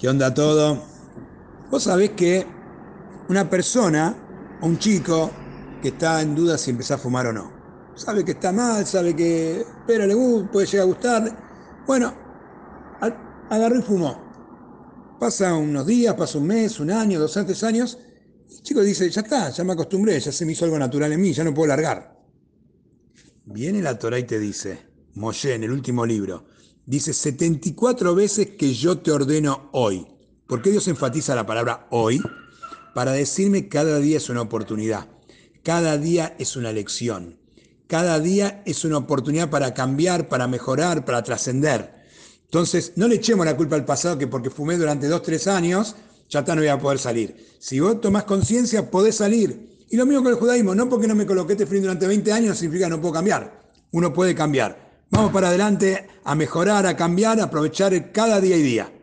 ¿Qué onda todo? Vos sabés que una persona, un chico, que está en duda si empezar a fumar o no. Sabe que está mal, sabe que. pero le gusta, puede llegar a gustar. Bueno, agarró y fumó. Pasa unos días, pasa un mes, un año, dos, tres años. Y el chico dice, ya está, ya me acostumbré, ya se me hizo algo natural en mí, ya no puedo largar. Viene la Torah y te dice, Moshe en el último libro, dice 74 veces que yo te ordeno hoy. ¿Por qué Dios enfatiza la palabra hoy? Para decirme cada día es una oportunidad, cada día es una lección, cada día es una oportunidad para cambiar, para mejorar, para trascender. Entonces, no le echemos la culpa al pasado que porque fumé durante dos, tres años, ya está, no voy a poder salir. Si vos tomás conciencia, podés salir. Y lo mismo con el judaísmo, no porque no me coloqué este durante 20 años significa que no puedo cambiar. Uno puede cambiar. Vamos para adelante a mejorar, a cambiar, a aprovechar cada día y día.